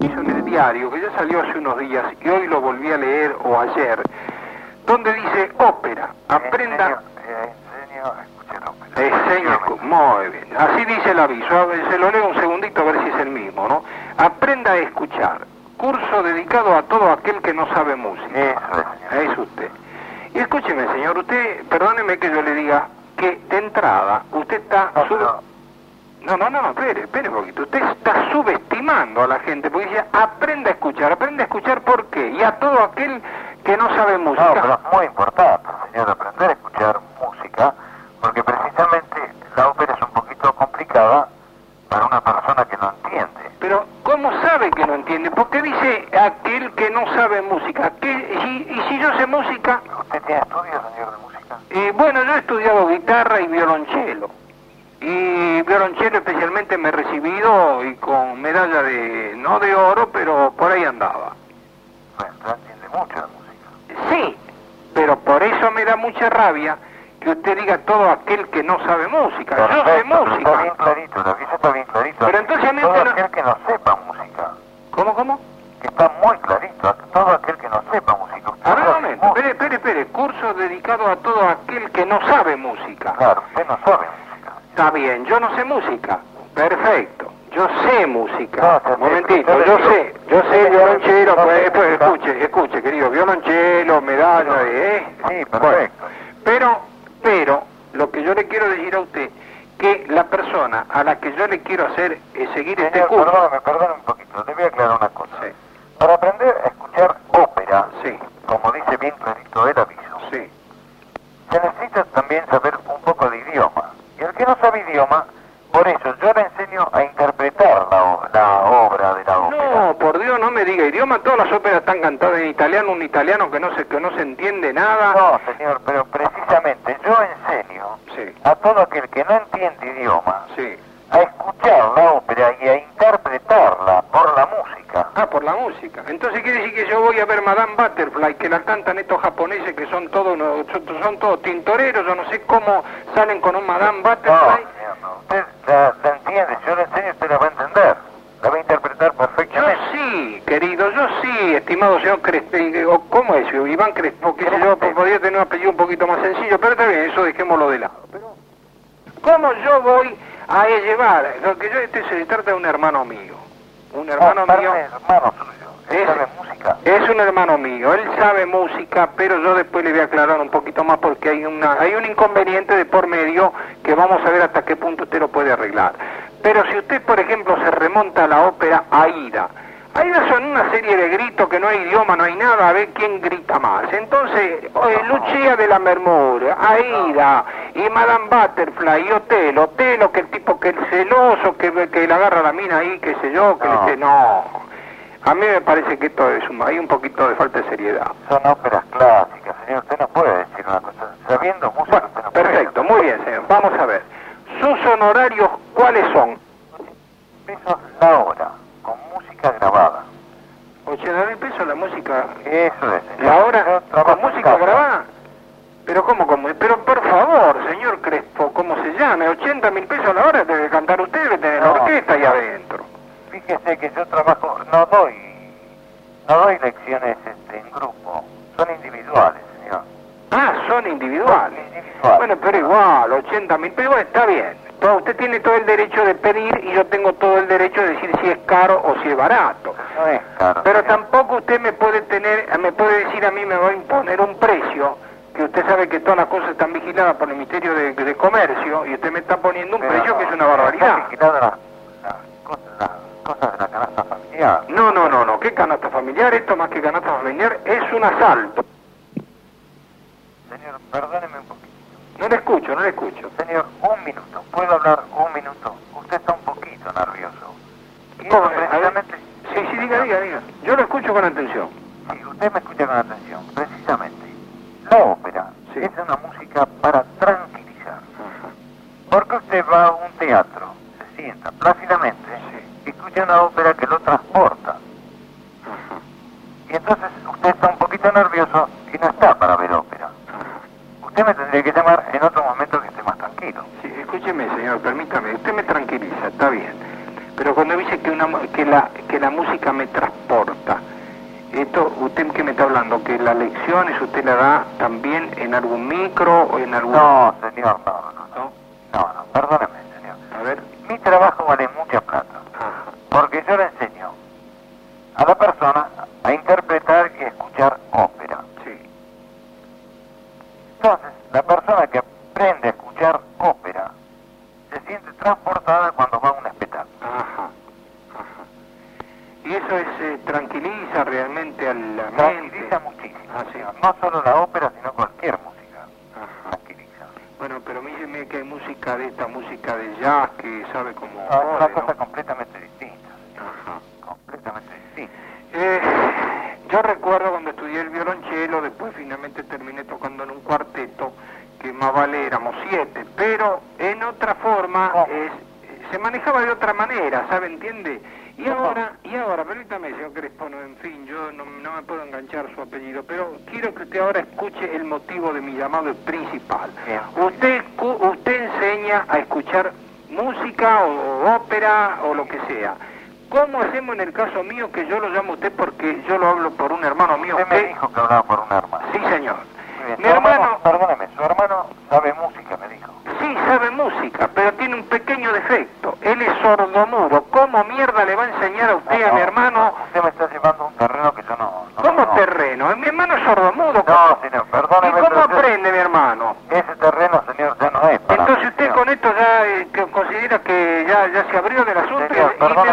hizo en el diario, que ya salió hace unos días y hoy lo volví a leer o ayer, donde dice ópera, aprenda... Eh, enseño a escuchar ópera. Enseño, muy bien. Así dice el aviso. A ver, se lo leo un segundito a ver si es el mismo, ¿no? Aprenda a escuchar. Curso dedicado a todo aquel que no sabe música. Eso es, señor. Es usted. Y escúcheme, señor, usted, perdóneme que yo le diga que de entrada usted está... No, sub- No, no, no, no, espere, espere un poquito. Usted está subestimando a la gente, porque dice, aprenda a escuchar, aprenda a escuchar por qué. Y a todo aquel que no sabe música. No, pero es muy importante, señor, aprender a escuchar música, porque precisamente la ópera es un poquito complicada para una persona que no entiende. Pero, ¿cómo sabe que no entiende? Porque dice aquel que no sabe música. ¿Qué, y, y si yo sé música? ¿Usted tiene estudios, señor, de música? Y bueno, yo he estudiado guitarra y violonchelo. Y violonchelo especialmente me he y con medalla de, no de oro, pero por ahí andaba. Bueno, usted entiende mucho de música. Sí, pero por eso me da mucha rabia que usted diga todo aquel que no sabe música. Yo sé pero Está bien música. clarito, lo que está bien clarito. Pero entonces todo no- aquel que no sepa música, ¿Cómo, cómo? que está muy clarito, todo aquel que no sepa música. Usted A ver, un momento, música. espere, espere, espere. Curso dedicado a todo aquel que no sabe música. Claro, usted no sabe música. Está bien, yo no sé música. Perfecto. Yo sé música. No, se- Un momentito, se- yo sé, yo sé violonchelo, pues, se- pues, escuche, escuche, querido, violonchelo, medalla, ¿eh? Sí, perfecto. pero, pero, lo que yo le quiero decir a usted, que la persona a la que yo le quiero hacer es seguir este curso. perdóname, perdóname un poquito, le voy a aclarar una cosa. Sí, Para aprender a escuchar ópera, sí, como dice bien clarito el aviso, sí. se necesita también saber un poco de idioma. Y el que no sabe idioma, por eso yo le enseño a interpretar la, o- la obra de la ópera. No, por Dios, no me diga idioma, todas las óperas están cantadas en italiano, un italiano que no se, que no se entiende nada. No, señor, pero precisamente yo enseño Sí, a todo aquel que no entiende idioma sí. a escuchar la ópera y a interpretarla por la música. Ah, por la música. Entonces quiere decir que yo voy a ver Madame Butterfly, que la cantan estos japoneses que son todos son, todos tintoreros, yo no sé cómo salen con un Madame No, Butterfly. señor, no. Usted la, la entiende, yo le enseño, usted la va a entender. La va a interpretar Yo perfectamente. Sí, querido, yo sí, estimado señor Crespo, o ¿cómo es? Iván Crespo, qué sé yo, podría tener un apellido un poquito más sencillo, pero está bien, eso dejémoslo de lado. Pero, ¿cómo yo voy a llevar? Lo que yo, este se trata de un hermano mío, un hermano no, mío. hermano Es- sabe música. Es un hermano mío, él sabe música, pero yo después le voy a aclarar un poquito más porque hay una hay un inconveniente de por medio que vamos a ver hasta qué punto usted lo puede arreglar. Pero si usted, por ejemplo, se remonta a la ópera Aida, Aida son una serie de gritos que no hay idioma, no hay nada, a ver quién grita más. Entonces, eh, de la Mermur, Aida y Madame Butterfly y Otelo, Otelo que el tipo que es celoso, que, que le agarra la mina ahí, qué sé yo, que No. le dice, no. A mí me parece que esto es un, hay un poquito de falta de seriedad. Son óperas clásicas, señor. Usted no puede decir una cosa. Sabiendo música, Bueno, usted no puede. perfecto, muy bien, señor. Vamos a ver. ¿Sus honorarios cuáles son? Pesos la hora, música grabada. 80 mil pesos la música. Eso es, señor. ¿La hora trabajo con música casa. grabada? Pero ¿cómo, cómo? Pero por favor, señor Crespo, ¿cómo se llame? 80 mil pesos la hora debe cantar usted, debe tener No, orquesta ahí no. adentro. Fíjese que yo trabajo, no doy, no doy lecciones este, en grupo, son individuales, señor. Ah, son individuales. Individuales. Bueno, pero igual, 80 mil pesos está bien. Todo- usted tiene todo el derecho de pedir y yo tengo todo el derecho de decir si es caro o si es barato. No es caro. Pero tampoco usted me puede tener, me puede decir a mí, me va a imponer un precio, que usted sabe que todas las cosas están vigiladas por el Ministerio de, de Comercio y usted me está poniendo un Pero precio no, que es una barbaridad. vigilada las, las cosas, las cosas de la canasta familiar. No, no, no, no, ¿qué canasta familiar? Esto más que canasta familiar es un asalto. Señor, perdóneme. No le escucho, no le escucho. Señor, un minuto. ¿Puedo hablar un minuto? Usted está un poquito nervioso. Y ¿Cómo? eso precisamente... Sí, sí, diga, diga, diga. Yo lo escucho con atención. Si usted me escucha con atención, precisamente, la ópera Sí. es una música para tranquilizar. Porque usted va a un teatro, se sienta plácidamente, escucha una ópera que lo transporta. Y entonces usted está un poquito nervioso y no está para. Tendría que llamar en otro momento que esté más tranquilo. Sí, escúcheme, señor, permítame. Usted me tranquiliza, está bien. Pero cuando dice que, una, que, la, que la música me transporta. Esto, usted que me está hablando, que las lecciones usted la da también en algún micro o en algún... No, señor, no, no, no. ¿No? No, no, perdóneme, señor. A ver. Mi trabajo vale mucha plata, Ajá. porque yo le enseño a la persona a interpretar y escuchar ópera. Sí. Entonces, la persona que aprende a escuchar ópera se siente transportada cuando va a un espectáculo. Ajá. Ajá. Y eso es, eh, tranquiliza realmente a la Tranquiliza mente. muchísimo, Ah, sí. No solo la ópera, sino cualquier música. Ajá. Tranquiliza. Bueno, pero míseme que hay música de esta música de jazz que sabe cómo... Es una cosa completamente distinta, señor. Ajá. Completamente distinta. Eh, yo recuerdo cuando estudié el violonchelo, después finalmente terminé tocando en un cuarteto, que más vale éramos siete, pero en otra forma ¿Cómo? es- se manejaba de otra manera, ¿sabe? ¿Entiende? Y ahora, y ahora, permítame, señor Crespo, no, en fin, yo no, no me puedo enganchar su apellido, pero quiero que usted ahora escuche el motivo de mi llamado principal. Bien. Usted, usted enseña a escuchar música o, o ópera o lo que sea. ¿Cómo hacemos en el caso mío que yo lo llamo a usted porque yo lo hablo por un hermano mío? Usted, me eh, dijo que hablaba por un hermano. Sí, señor. Mi hermano, hermano, perdóneme, su hermano sabe música, me dijo. Sí, sabe música, pero tiene un pequeño defecto. Él es sordomudo. ¿Cómo mierda le va a enseñar a usted, a mi hermano? Usted me está llevando un terreno que yo no... ¿Cómo terreno? Mi hermano es sordomudo. No, señor, perdóneme. ¿Y cómo aprende, mi hermano? Ese terreno, señor, ya no es para Entonces usted con esto ya eh, considera que ya, ya se abrió del asunto señor, y, y mi